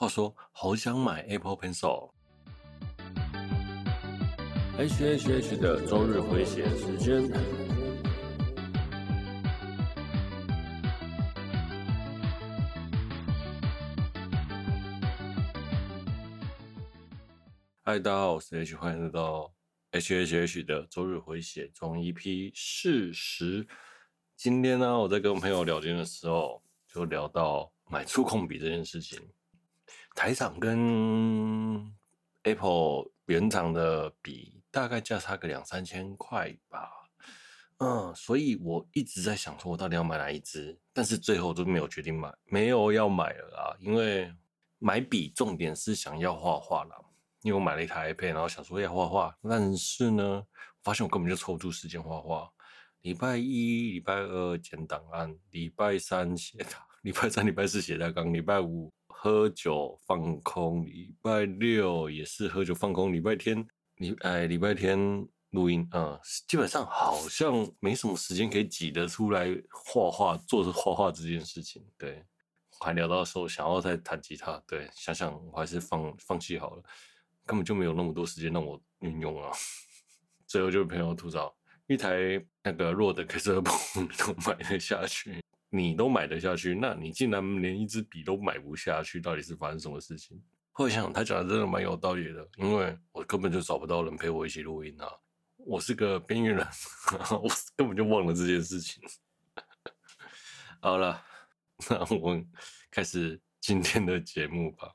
话说，好想买 Apple Pencil。H H H 的周日回血时间。嗨，大家好，我是 H，欢迎来到 H H H 的周日回血中 EP 四十。今天呢，我在跟朋友聊天的时候，就聊到买触控笔这件事情。台厂跟 Apple 原厂的比大概价差个两三千块吧。嗯，所以我一直在想说，我到底要买哪一支？但是最后都没有决定买，没有要买了啊。因为买笔重点是想要画画啦。因为我买了一台 iPad，然后想说要画画，但是呢，发现我根本就抽不出时间画画。礼拜一、礼拜二剪档案，礼拜三写的，礼拜三、礼拜四写大纲，礼拜五喝酒放空，礼拜六也是喝酒放空，礼拜天礼哎礼拜天录音啊、嗯，基本上好像没什么时间可以挤得出来画画，做着画画这件事情。对，还聊到说想要再弹吉他，对，想想我还是放放弃好了，根本就没有那么多时间让我运用啊。最后就是朋友吐槽。一台那个弱的 K 色谱都买得下去，你都买得下去，那你竟然连一支笔都买不下去，到底是发生什么事情？后来想，他讲的真的蛮有道理的，因为我根本就找不到人陪我一起录音啊，我是个边缘人，我根本就忘了这件事情。好了，那我们开始今天的节目吧。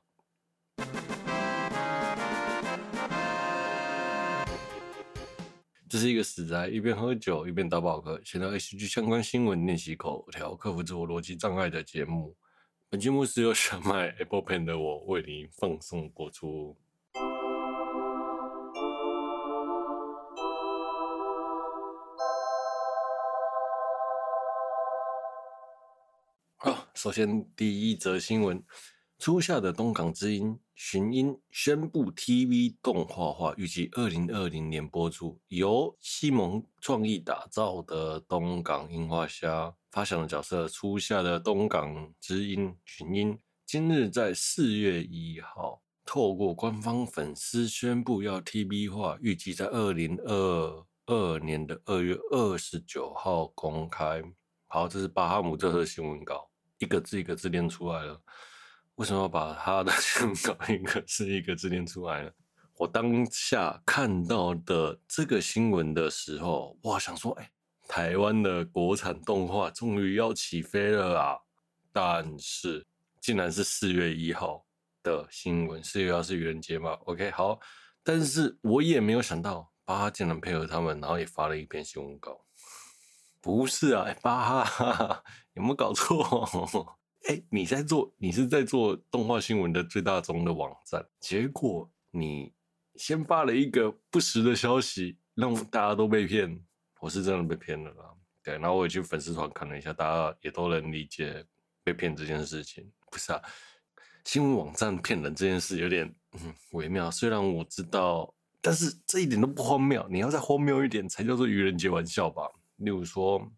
这是一个死宅，一边喝酒一边打宝课，闲聊 HG 相关新闻，练习口条，克服自我逻辑障碍的节目。本节目是由想买 Apple Pen 的我为您放送播出。好，首先第一则新闻。初夏的东港之音寻音宣布 TV 动画化，预计二零二零年播出。由西蒙创意打造的东港樱花虾发想的角色，初夏的东港之音寻音，今日在四月一号透过官方粉丝宣布要 TV 化，预计在二零二二年的二月二十九号公开。好，这是巴哈姆特的新闻稿，一个字一个字念出来了。为什么要把他的新闻稿一个字一个字念出来呢？我当下看到的这个新闻的时候，我想说，哎，台湾的国产动画终于要起飞了啊！但是，竟然是四月一号的新闻，四月一号是愚人节嘛？OK，好，但是我也没有想到，巴哈竟然配合他们，然后也发了一篇新闻稿。不是啊，巴哈 有没有搞错？哎，你在做，你是在做动画新闻的最大宗的网站，结果你先发了一个不实的消息，让大家都被骗。我是真的被骗了啦，对，然后我也去粉丝团看了一下，大家也都能理解被骗这件事情。不是啊，新闻网站骗人这件事有点嗯微妙，虽然我知道，但是这一点都不荒谬。你要再荒谬一点，才叫做愚人节玩笑吧？例如说《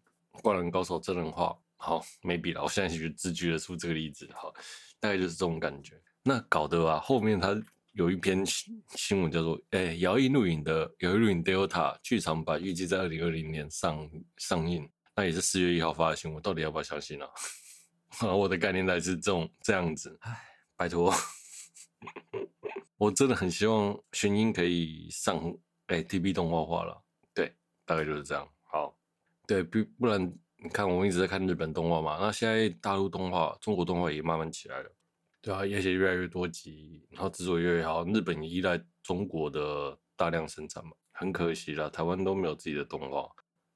灌篮高手》真人化。好，，maybe 了。我现在就自举得出这个例子。好，大概就是这种感觉。那搞得啊，后面他有一篇新新闻叫做“哎，摇曳露营的摇曳露营 Delta 剧场版预计在二零二零年上上映”，那也是四月一号发的新闻。到底要不要相信啊？我的概念来是这种这样子。哎，拜托，我真的很希望玄音可以上哎 TV 动画化了。对，大概就是这样。好，对，不不然。你看，我们一直在看日本动画嘛，那现在大陆动画、中国动画也慢慢起来了，对啊，而且越来越多集，然后制作越来越好。日本也依赖中国的大量生产嘛，很可惜啦，台湾都没有自己的动画。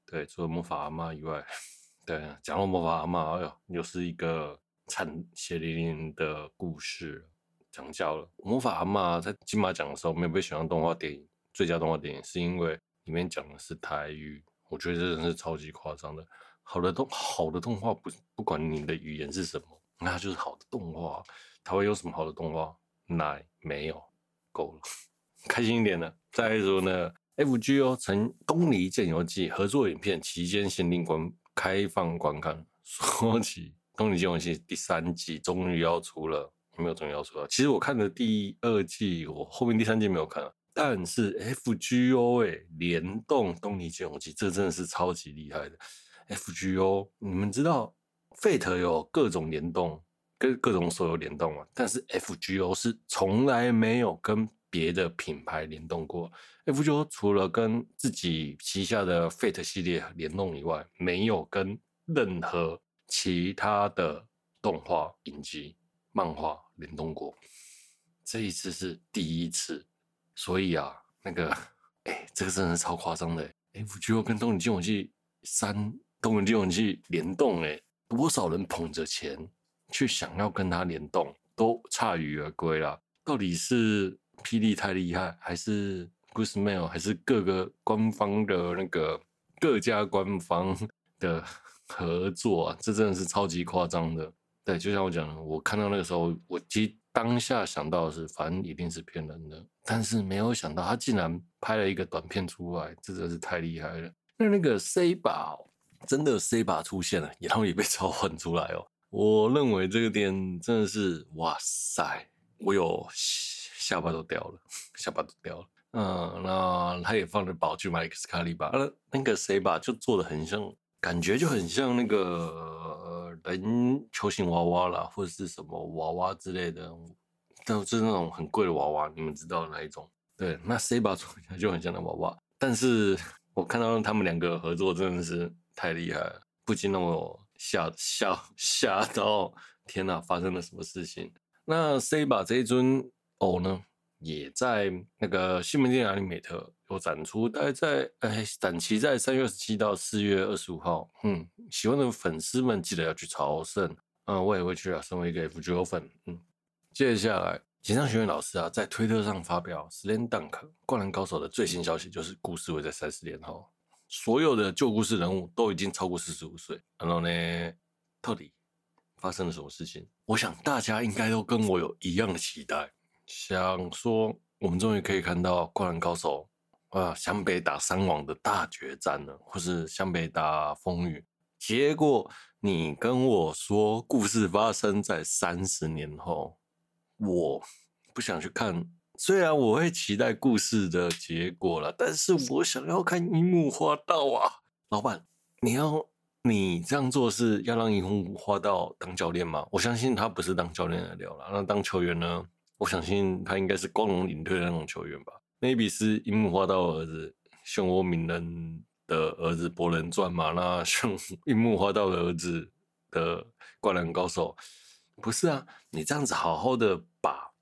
对，除了魔法阿妈以外，对，讲到魔法阿妈，哎呦，又是一个惨血淋淋的故事，讲笑了。魔法阿妈在金马奖的时候没有被选上动画电影最佳动画电影，是因为里面讲的是台语，我觉得这真是超级夸张的。好的动好的动画不不管你的语言是什么，那就是好的动画。台湾有什么好的动画？奶没有，够了，开心一点呢。再说呢，FGO 成《东离剑游记》合作影片期间限定观开放观看。说起《东尼剑游记》第三季终于要出了，没有终于要出了。其实我看的第二季，我后面第三季没有看了，但是 FGO 哎，联动东尼剑游记，这真的是超级厉害的。FGO，你们知道 Fate 有各种联动，跟各种手游联动嘛？但是 FGO 是从来没有跟别的品牌联动过。FGO 除了跟自己旗下的 Fate 系列联动以外，没有跟任何其他的动画、影集、漫画联动过。这一次是第一次，所以啊，那个，哎，这个真的超夸张的。FGO 跟《东尼剑勇记三》《东尼剑勇记》联动，哎，多少人捧着钱去想要跟他联动，都铩羽而归了。到底是霹雳太厉害，还是？Guessmail 还是各个官方的那个各家官方的合作啊，这真的是超级夸张的。对，就像我讲的，我看到那个时候，我其实当下想到的是，反正一定是骗人的，但是没有想到他竟然拍了一个短片出来，这真的是太厉害了。那那个 C 宝真的塞巴出现了，然后也被 召唤出来哦。我认为这个点真的是哇塞，我有下巴都掉了，下巴都掉了。嗯，那他也放着宝去买 X 卡利吧，那那个谁吧，就做的很像，感觉就很像那个人球形娃娃啦，或者是什么娃娃之类的，都是那种很贵的娃娃，你们知道哪一种？对，那谁吧做起来就很像那娃娃，但是我看到他们两个合作真的是太厉害了，不禁让我吓吓吓到，天哪，发生了什么事情？那 C 把这一尊偶呢？也在那个西门町阿里美特有展出，大概在哎展期在三月二十七到四月二十五号。嗯，喜欢的粉丝们记得要去朝圣。嗯，我也会去啊，身为一个 FGO 粉。嗯，接下来井上学院老师啊，在推特上发表《Slam Dunk》灌篮高手的最新消息，就是故事会在三十年后，所有的旧故事人物都已经超过四十五岁。然后呢，到底发生了什么事情？我想大家应该都跟我有一样的期待。想说，我们终于可以看到《灌篮高手》啊，湘北打三王的大决战了，或是湘北打风雨。结果你跟我说，故事发生在三十年后，我不想去看。虽然我会期待故事的结果了，但是我想要看樱木花道啊！老板，你要你这样做是要让樱木花道当教练吗？我相信他不是当教练的料了，那当球员呢？我相信他应该是光荣领队的那种球员吧，maybe 是樱木花道的儿子漩涡鸣人的儿子博人传嘛？那像樱木花道的儿子的灌篮高手不是啊？你这样子好好的把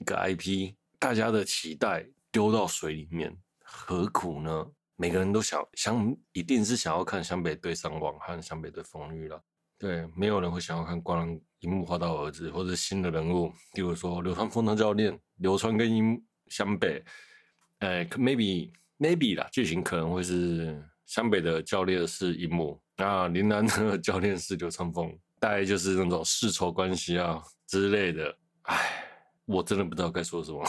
一个 IP 大家的期待丢到水里面，何苦呢？每个人都想想，一定是想要看湘北对上网和湘北对风雨了。对，没有人会想要看灌篮樱木花道儿子，或者新的人物，比如说流川枫的教练流川跟樱湘北，呃，maybe maybe 啦，剧情可能会是湘北的教练是樱木，那林南的教练是流川枫，大概就是那种世仇关系啊之类的。唉，我真的不知道该说什么，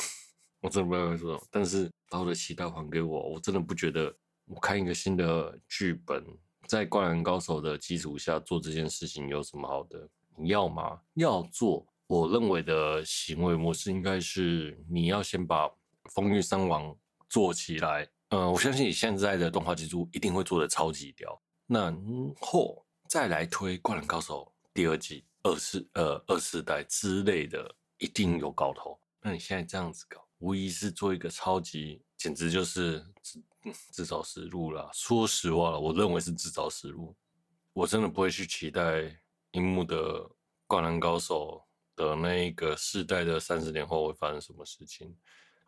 我真的不知道该说什么。但是把我的期待还给我，我真的不觉得我看一个新的剧本。在灌篮高手的基础下做这件事情有什么好的？你要吗？要做，我认为的行为模式应该是你要先把风玉三王做起来。呃，我相信你现在的动画技术一定会做的超级屌。那后再来推灌篮高手第二季、二四呃二四代之类的，一定有搞头。那你现在这样子搞，无疑是做一个超级，简直就是。自自找死路啦！说实话了，我认为是自找死路。我真的不会去期待樱木的灌篮高手的那个世代的三十年后会发生什么事情。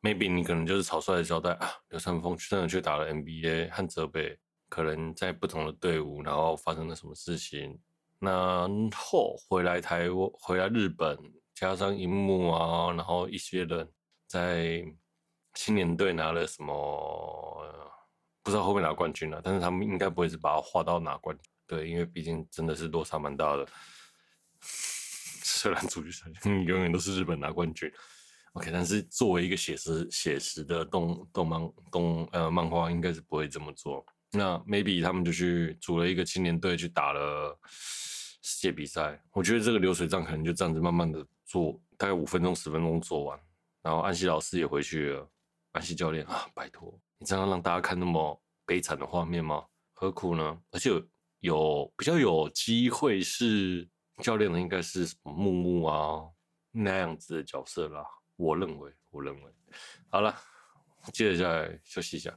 Maybe 你可能就是草率的交代啊，流川枫真的去打了 NBA 和泽北，可能在不同的队伍，然后发生了什么事情。然后回来台湾，回来日本，加上樱木啊，然后一些人在青年队拿了什么？不知道会不会拿冠军了，但是他们应该不会是把它画到拿冠，对，因为毕竟真的是落差蛮大的。虽然足球赛永远都是日本拿冠军，OK，但是作为一个写实写实的动动漫动呃漫画，应该是不会这么做。那 maybe 他们就去组了一个青年队去打了世界比赛，我觉得这个流水账可能就这样子慢慢的做大概五分钟十分钟做完，然后安西老师也回去了。安西教练啊，拜托，你这样让大家看那么悲惨的画面吗？何苦呢？而且有，比较有机会是教练的，应该是什么木木啊那样子的角色啦。我认为，我认为，好了，接下来休息一下。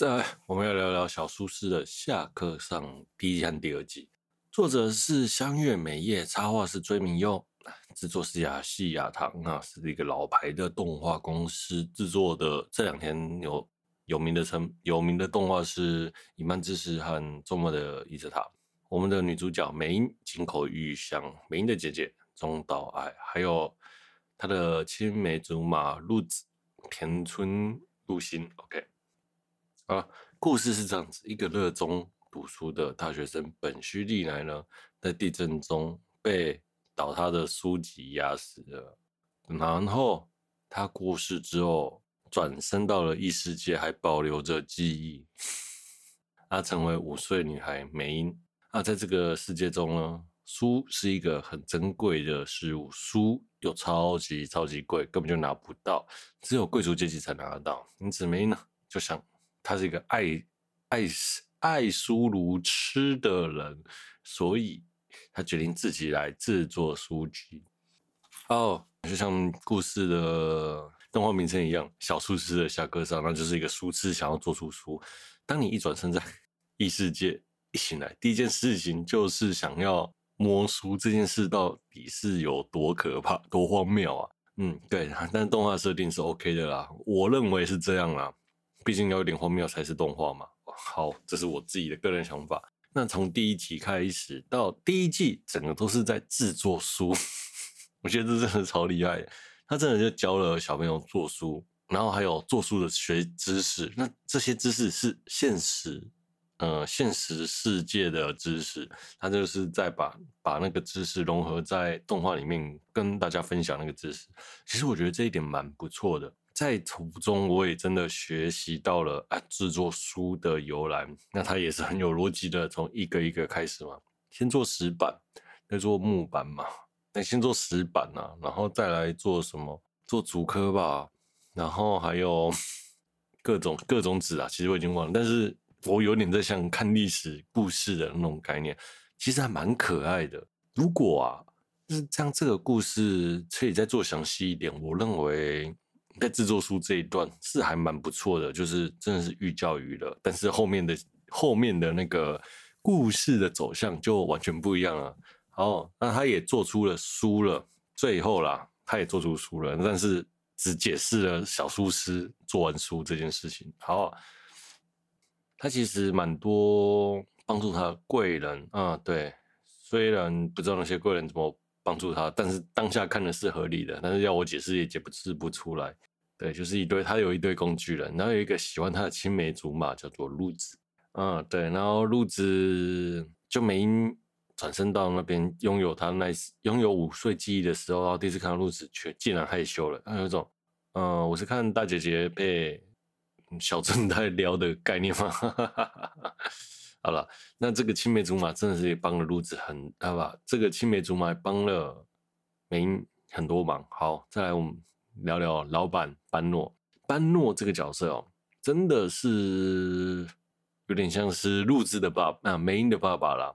再来，我们要聊聊小苏师的下课上第一季和第二季。作者是香月美叶，插画是追明优，制作是亚细亚堂啊，是一个老牌的动画公司制作的。这两天有有名的成有名的动画是《隐瞒之识》和《周末的伊泽塔》。我们的女主角美音井口裕香，美音的姐姐中岛爱，还有她的青梅竹马鹿子田村鹿心。OK。啊，故事是这样子：一个热衷读书的大学生本须莉乃呢，在地震中被倒塌的书籍压死了。然后他过世之后，转生到了异世界，还保留着记忆。他成为五岁女孩美音。啊，在这个世界中呢，书是一个很珍贵的事物，书又超级超级贵，根本就拿不到，只有贵族阶级才拿得到。因此，美音呢就想。他是一个爱爱爱书如痴的人，所以他决定自己来制作书籍。哦，就像故事的动画名称一样，《小苏师的下课上》，那就是一个书痴想要做出书。当你一转身在 异世界，一醒来，第一件事情就是想要摸书，这件事到底是有多可怕、多荒谬啊？嗯，对，但动画设定是 OK 的啦，我认为是这样啦。毕竟要有点荒谬才是动画嘛。好，这是我自己的个人想法。那从第一集开始到第一季，整个都是在制作书，我觉得这真的超厉害。他真的就教了小朋友做书，然后还有做书的学知识。那这些知识是现实，呃，现实世界的知识。他就是在把把那个知识融合在动画里面，跟大家分享那个知识。其实我觉得这一点蛮不错的。在途中，我也真的学习到了啊，制作书的由来。那它也是很有逻辑的，从一个一个开始嘛，先做石板，再做木板嘛。那先做石板啊，然后再来做什么？做竹刻吧，然后还有各种各种纸啊。其实我已经忘了，但是我有点在像看历史故事的那种概念，其实还蛮可爱的。如果啊，就是像这个故事可以再做详细一点，我认为。在制作书这一段是还蛮不错的，就是真的是寓教于乐。但是后面的后面的那个故事的走向就完全不一样了。好，那他也做出了书了，最后啦，他也做出书了，但是只解释了小苏师做完书这件事情。好，他其实蛮多帮助他的贵人啊，对，虽然不知道那些贵人怎么。帮助他，但是当下看的是合理的，但是要我解释也解释不出来。对，就是一堆，他有一堆工具人，然后有一个喜欢他的青梅竹马叫做鹿子，嗯，对，然后鹿子就美音转身到那边拥有他那拥有五岁记忆的时候，然后第一次看到鹿子却竟然害羞了，他有一种，嗯，我是看大姐姐被小正太撩的概念吗？好了，那这个青梅竹马真的是也帮了鹿子很，好吧？这个青梅竹马帮了美音很多忙。好，再来我们聊聊老板班诺。班诺这个角色哦，真的是有点像是鹿子的爸，那、啊、美音的爸爸啦，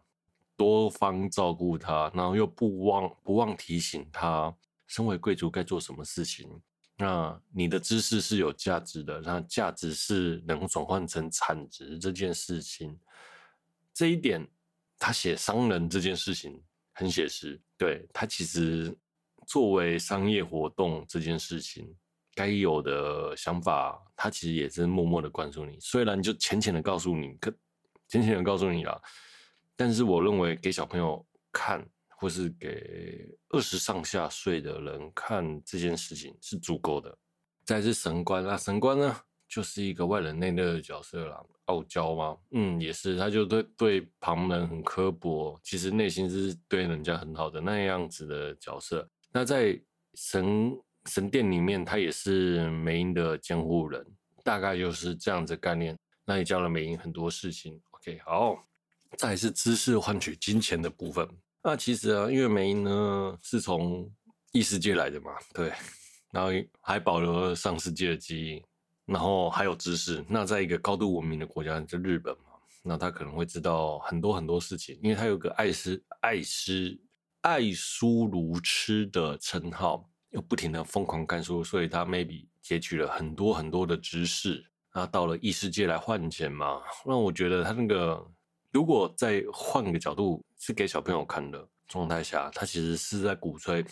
多方照顾他，然后又不忘不忘提醒他，身为贵族该做什么事情。那你的知识是有价值的，那价值是能转换成产值这件事情。这一点，他写商人这件事情很写实。对，他其实作为商业活动这件事情该有的想法，他其实也是默默的灌输你。虽然就浅浅的告诉你，可浅浅的告诉你了，但是我认为给小朋友看，或是给二十上下岁的人看这件事情是足够的。再是神官，那神官呢，就是一个外冷内热的角色啦。傲娇吗？嗯，也是，他就对对旁人很刻薄，其实内心是对人家很好的那样子的角色。那在神神殿里面，他也是美英的监护人，大概就是这样子概念。那也教了美英很多事情。OK，好，再来是知识换取金钱的部分。那其实啊，因为美英呢是从异世界来的嘛，对，然后还保留了上世界的基因，然后还有知识。那在一个高度文明的国家，就日本嘛，那他可能会知道很多很多事情，因为他有个爱斯爱斯爱书如痴的称号，又不停的疯狂看书，所以他 maybe 截取了很多很多的知识。那到了异世界来换钱嘛，那我觉得他那个。如果再换个角度，是给小朋友看的状态下，他其实是在鼓吹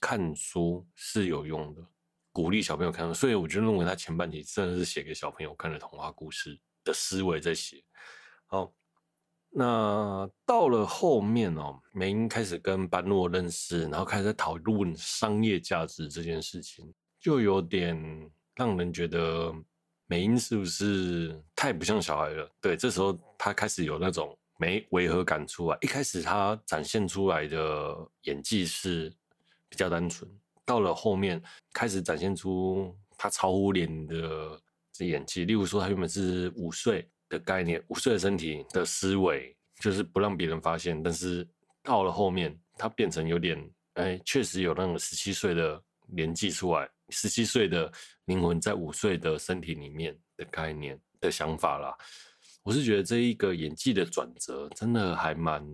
看书是有用的，鼓励小朋友看书。所以我就认为他前半集真的是写给小朋友看的童话故事的思维在写。好，那到了后面哦，美英开始跟班诺认识，然后开始讨论商业价值这件事情，就有点让人觉得。美英是不是太不像小孩了？对，这时候他开始有那种没违和感出来。一开始他展现出来的演技是比较单纯，到了后面开始展现出他超乎脸的这演技。例如说，他原本是五岁的概念，五岁的身体的思维，就是不让别人发现。但是到了后面，他变成有点，哎，确实有那种十七岁的年纪出来。十七岁的灵魂在五岁的身体里面的概念的想法啦，我是觉得这一个演技的转折真的还蛮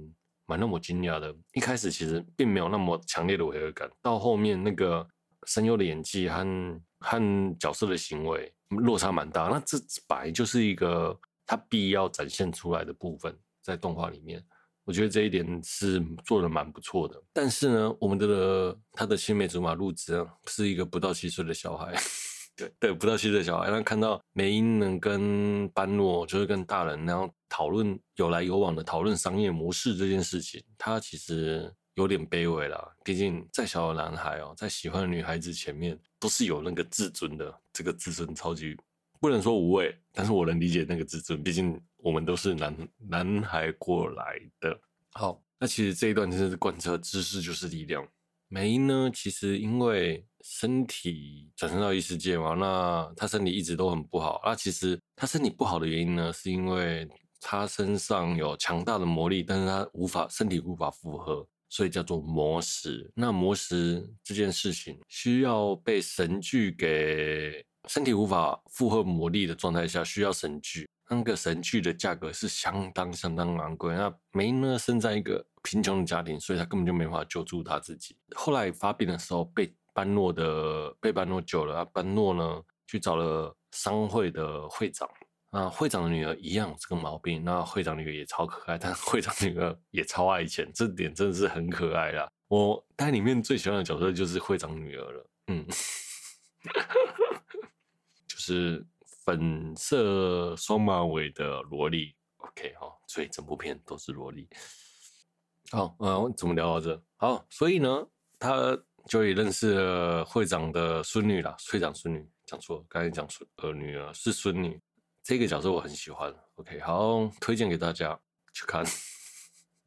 蛮让我惊讶的。一开始其实并没有那么强烈的违和感，到后面那个声优的演技和和角色的行为落差蛮大。那这本来就是一个他必要展现出来的部分，在动画里面。我觉得这一点是做的蛮不错的，但是呢，我们的他的青梅竹马路子，是一个不到七岁的小孩，对对，不到七岁小孩。那看到美英能跟班诺，就是跟大人然后讨论有来有往的讨论商业模式这件事情，他其实有点卑微啦。毕竟再小的男孩哦，在喜欢的女孩子前面都是有那个自尊的，这个自尊超级不能说无畏，但是我能理解那个自尊，毕竟。我们都是男男孩过来的。好，那其实这一段真的是贯彻知识就是力量。梅呢，其实因为身体转生到异世界嘛，那他身体一直都很不好。那其实他身体不好的原因呢，是因为他身上有强大的魔力，但是他无法身体无法负荷，所以叫做魔石。那魔石这件事情需要被神具给身体无法负荷魔力的状态下，需要神具。那个神具的价格是相当相当昂贵。那梅呢，生在一个贫穷的家庭，所以他根本就没法救助他自己。后来发病的时候，被班诺的被班诺救了。班诺呢，去找了商会的会长。啊，会长的女儿一样有这个毛病。那会长女儿也超可爱，但会长女儿也超爱钱，这点真的是很可爱啦。我在里面最喜欢的角色就是会长女儿了。嗯，是。粉色双马尾的萝莉，OK 哈，所以整部片都是萝莉。好，嗯，怎么聊到这？好，所以呢，他就也认识了会长的孙女啦，会长孙女讲错了，刚才讲孙呃女儿是孙女，这个角色我很喜欢，OK，好，推荐给大家去看。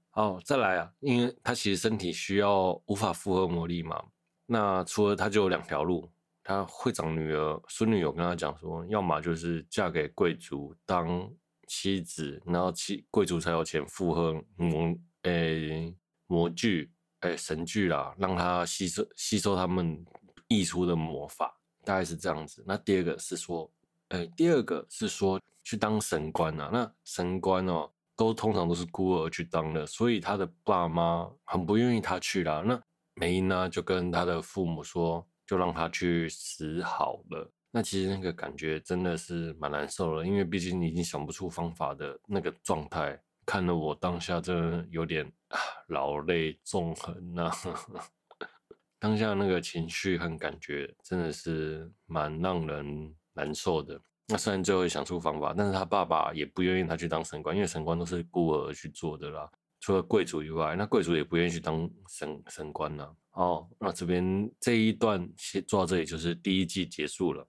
好，再来啊，因为他其实身体需要无法负荷魔力嘛，那除了他就有两条路。他会长女儿孙女有跟他讲说，要么就是嫁给贵族当妻子，然后妻贵族才有钱附和魔诶、欸、魔具诶、神具啦，让他吸收吸收他们溢出的魔法，大概是这样子。那第二个是说，诶、第二个是说去当神官啊。那神官哦，都通常都是孤儿去当的，所以他的爸妈很不愿意他去啦。那梅英呢，就跟他的父母说。就让他去死好了。那其实那个感觉真的是蛮难受了，因为毕竟已经想不出方法的那个状态，看得我当下真的有点啊老泪纵横呐。当下那个情绪和感觉真的是蛮让人难受的。那虽然最后想出方法，但是他爸爸也不愿意他去当神官，因为神官都是孤儿去做的啦。除了贵族以外，那贵族也不愿意去当神神官呐。哦，那这边这一段先做到这里，就是第一季结束了。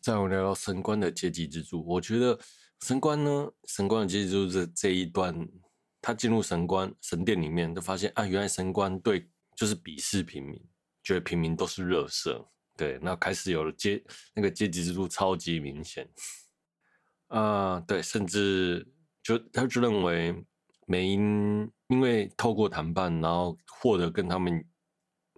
再我聊聊神官的阶级之柱，我觉得神官呢，神官的阶级制度这这一段，他进入神官神殿里面，就发现啊，原来神官对就是鄙视平民，觉得平民都是垃圾。对，那开始有了阶那个阶级制度超级明显。啊、呃，对，甚至就他就认为美英因为透过谈判，然后获得跟他们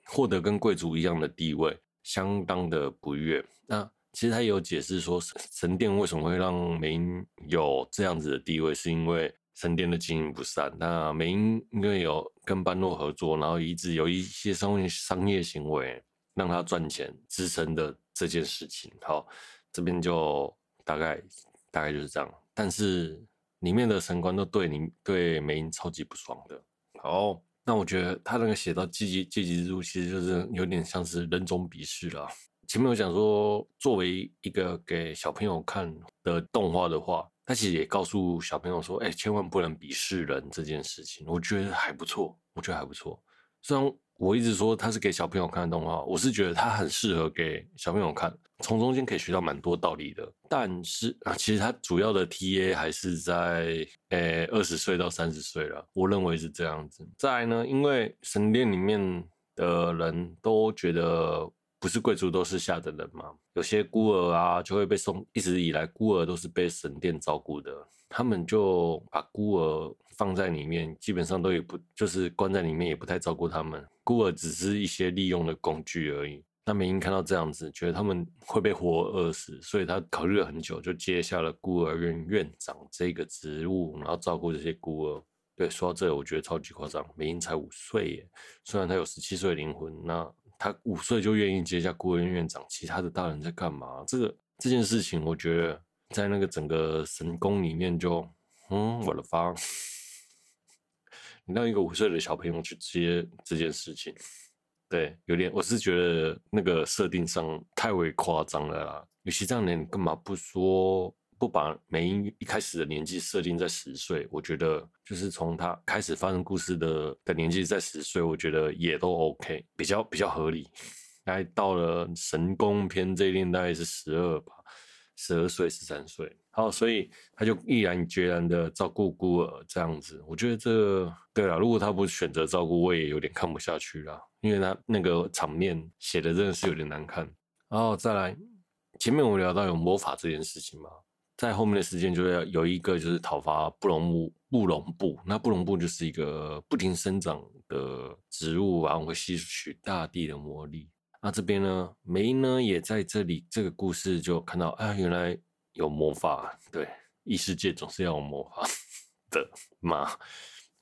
获得跟贵族一样的地位，相当的不悦。那其实他也有解释说，神殿为什么会让美英有这样子的地位，是因为神殿的经营不善。那美英因为有跟班诺合作，然后一直有一些商业商业行为。让他赚钱支撑的这件事情，好，这边就大概大概就是这样。但是里面的神官都对你对美英超级不爽的。好，那我觉得他那个写到阶级阶级制度，其实就是有点像是人种鄙视了。前面我讲说，作为一个给小朋友看的动画的话，他其实也告诉小朋友说，哎，千万不能鄙视人这件事情。我觉得还不错，我觉得还不错。虽然。我一直说它是给小朋友看的动画，我是觉得它很适合给小朋友看，从中间可以学到蛮多道理的。但是啊，其实它主要的 TA 还是在诶二十岁到三十岁了，我认为是这样子。再来呢，因为神殿里面的人都觉得不是贵族都是下等人嘛，有些孤儿啊就会被送，一直以来孤儿都是被神殿照顾的，他们就把孤儿放在里面，基本上都也不就是关在里面，也不太照顾他们。孤儿只是一些利用的工具而已。那美英看到这样子，觉得他们会被活饿死，所以他考虑了很久，就接下了孤儿院院长这个职务，然后照顾这些孤儿。对，说到这，我觉得超级夸张。美英才五岁耶，虽然他有十七岁灵魂，那他五岁就愿意接下孤儿院院长，其他的大人在干嘛？这个这件事情，我觉得在那个整个神宫里面就，嗯，我的发。你让一个五岁的小朋友去接这件事情，对，有点，我是觉得那个设定上太为夸张了啦。与其这样呢，你干嘛不说不把美英一开始的年纪设定在十岁？我觉得就是从他开始发生故事的的年纪在十岁，我觉得也都 OK，比较比较合理。来到了神功篇这一年，大概是十二吧。十二岁、十三岁，好，所以他就毅然决然的照顾孤儿这样子。我觉得这、对了，如果他不选择照顾，我也有点看不下去了，因为他那个场面写的真的是有点难看。然后再来，前面我们聊到有魔法这件事情嘛，在后面的时间就要有一个就是讨伐布隆布布隆布，那布隆布就是一个不停生长的植物，然后会吸取大地的魔力。那这边呢，梅呢也在这里，这个故事就看到啊，原来有魔法，对，异世界总是要有魔法的嘛，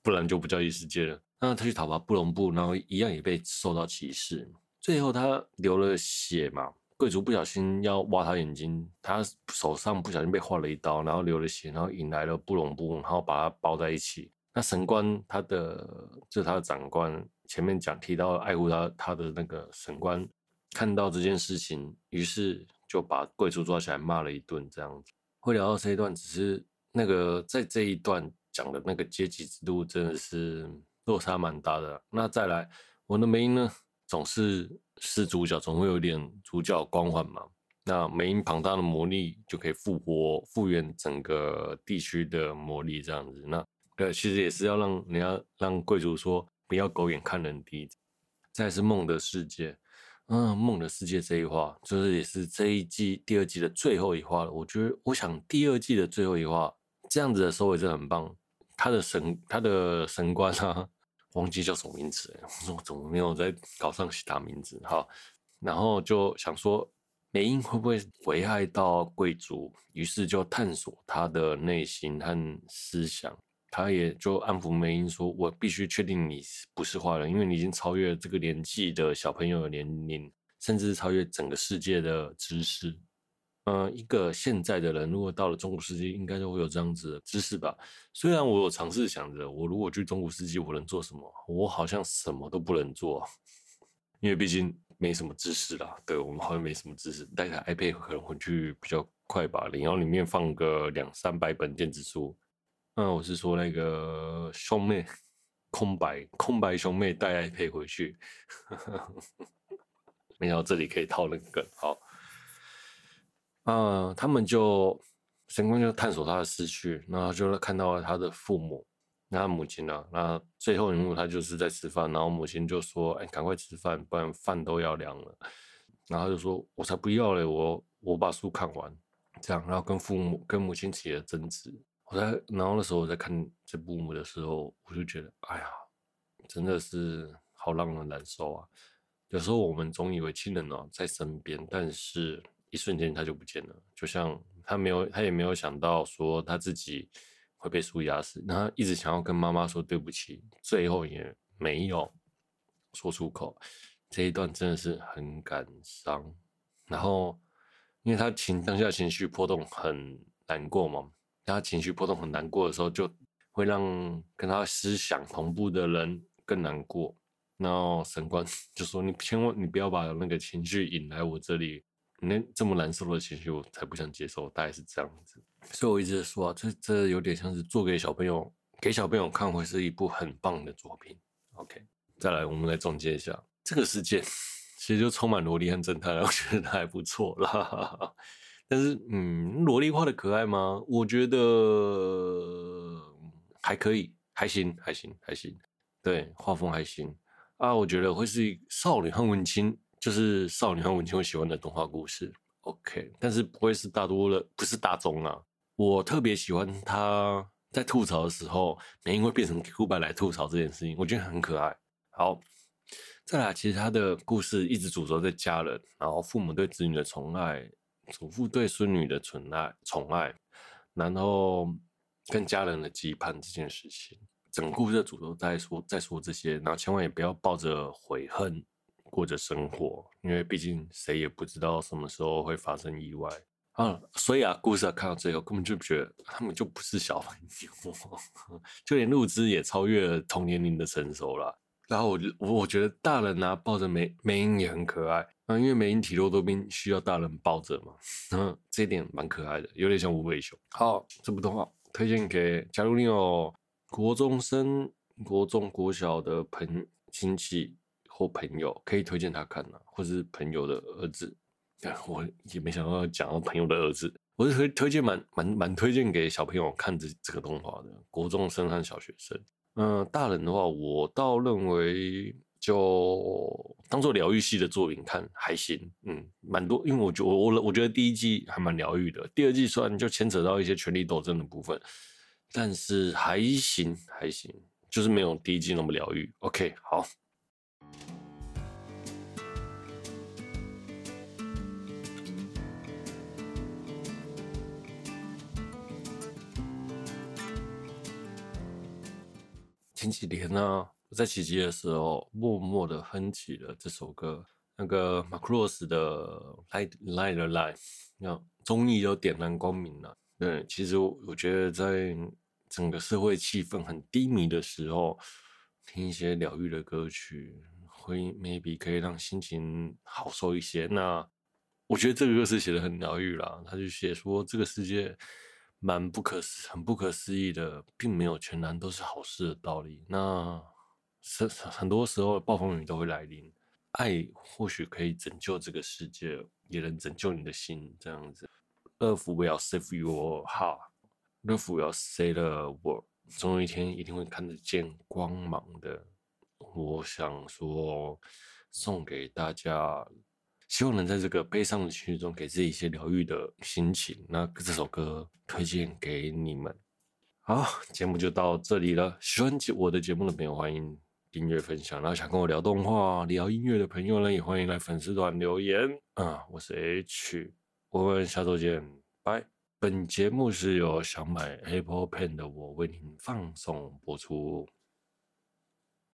不然就不叫异世界了。那他去讨伐布隆布，然后一样也被受到歧视。最后他流了血嘛，贵族不小心要挖他眼睛，他手上不小心被划了一刀，然后流了血，然后引来了布隆布，然后把他包在一起。那神官他的就是他的长官。前面讲提到爱护他他的那个神官看到这件事情，于是就把贵族抓起来骂了一顿，这样子。会聊到这一段，只是那个在这一段讲的那个阶级制度真的是落差蛮大的。那再来，我的梅英呢，总是是主角，总会有点主角光环嘛。那梅英庞大的魔力就可以复活、复原整个地区的魔力，这样子。那对，其实也是要让人家让贵族说。不要狗眼看人低。再是梦的世界，嗯，梦的世界这一话，就是也是这一季第二季的最后一话了。我觉得，我想第二季的最后一话，这样子的收尾真的很棒。他的神，他的神官啊，忘记叫什么名字，我说我怎么没有在稿上写他名字？好，然后就想说，美英会不会危害到贵族？于是就探索他的内心和思想。他也就安抚梅英说：“我必须确定你不是坏人，因为你已经超越这个年纪的小朋友的年龄，甚至超越整个世界的知识。嗯，一个现在的人，如果到了中古世纪，应该就会有这样子的知识吧？虽然我有尝试想着，我如果去中古世纪，我能做什么？我好像什么都不能做，因为毕竟没什么知识啦。对，我们好像没什么知识，带台 iPad 可能回去比较快吧，然后里面放个两三百本电子书。”嗯，我是说那个兄妹，空白空白兄妹带 iPad 回去，没想到这里可以套那个梗。好，啊，他们就神官就探索他的思绪，然后就看到了他的父母。那他母亲呢？那最后一幕他就是在吃饭，然后母亲就说：“哎，赶快吃饭，不然饭都要凉了。”然后就说：“我才不要嘞，我我把书看完。”这样，然后跟父母跟母亲起了争执。在，然后那时候我在看这部幕的时候，我就觉得，哎呀，真的是好让人难受啊！有时候我们总以为亲人哦在身边，但是一瞬间他就不见了，就像他没有，他也没有想到说他自己。会被书压死，然后一直想要跟妈妈说对不起，最后也没有说出口。这一段真的是很感伤。然后，因为他情当下情绪波动很难过嘛，他情绪波动很难过的时候，就会让跟他思想同步的人更难过。然后神官 就说：“你千万你不要把那个情绪引来我这里。”那这么难受的情绪，我才不想接受。大概是这样子，所以我一直说啊，这这有点像是做给小朋友，给小朋友看，会是一部很棒的作品。OK，再来，我们来总结一下这个世界，其实就充满萝莉和侦探，我觉得还不错啦。但是，嗯，萝莉画的可爱吗？我觉得还可以，还行，还行，还行。对，画风还行啊。我觉得会是少女和文青。就是少女和文青会喜欢的动画故事，OK，但是不会是大多的，不是大众啊。我特别喜欢他在吐槽的时候，美音会变成 Q 版来吐槽这件事情，我觉得很可爱。好，再来，其实他的故事一直主轴在家人，然后父母对子女的宠爱，祖父对孙女的宠爱，宠爱，然后跟家人的羁绊这件事情，整个故事的主轴在说在说这些，然后千万也不要抱着悔恨。过着生活，因为毕竟谁也不知道什么时候会发生意外啊，所以啊，故事啊看到最后，根本就觉得他们就不是小朋友，就连露枝也超越了同年龄的成熟了。然后我我我觉得大人啊抱着梅梅英也很可爱啊，因为美英体弱多病，需要大人抱着嘛，嗯，这一点蛮可爱的，有点像无尾熊。好，这部动画推荐给假如你有国中生、国中、国小的朋亲戚。或朋友可以推荐他看呐、啊，或是朋友的儿子，我也没想到要讲到朋友的儿子，我是推推荐蛮蛮蛮推荐给小朋友看这这个动画的，国中生和小学生。嗯、呃，大人的话，我倒认为就当做疗愈系的作品看还行，嗯，蛮多，因为我觉我我觉得第一季还蛮疗愈的，第二季虽然就牵扯到一些权力斗争的部分，但是还行还行，就是没有第一季那么疗愈。OK，好。前几年呢，在骑机的时候，默默的哼起了这首歌，那个 m a c r o s 的 Light Light the Light，那终于有点燃光明了。对，其实我我觉得在整个社会气氛很低迷的时候，听一些疗愈的歌曲，会 maybe 可以让心情好受一些。那我觉得这个歌词写的很疗愈啦，他就写说这个世界。蛮不可思，很不可思议的，并没有全然都是好事的道理。那是很多时候暴风雨都会来临，爱或许可以拯救这个世界，也能拯救你的心。这样子，Love will save your heart，Love will save the world。总有一天一定会看得见光芒的。我想说，送给大家。希望能在这个悲伤的情绪中给自己一些疗愈的心情。那这首歌推荐给你们。好，节目就到这里了。喜欢我的节目的朋友，欢迎音乐分享。然后想跟我聊动画、聊音乐的朋友呢，也欢迎来粉丝团留言。啊，我是 H，我们下周见，拜。本节目是由想买 Apple Pen 的我为您放送播出。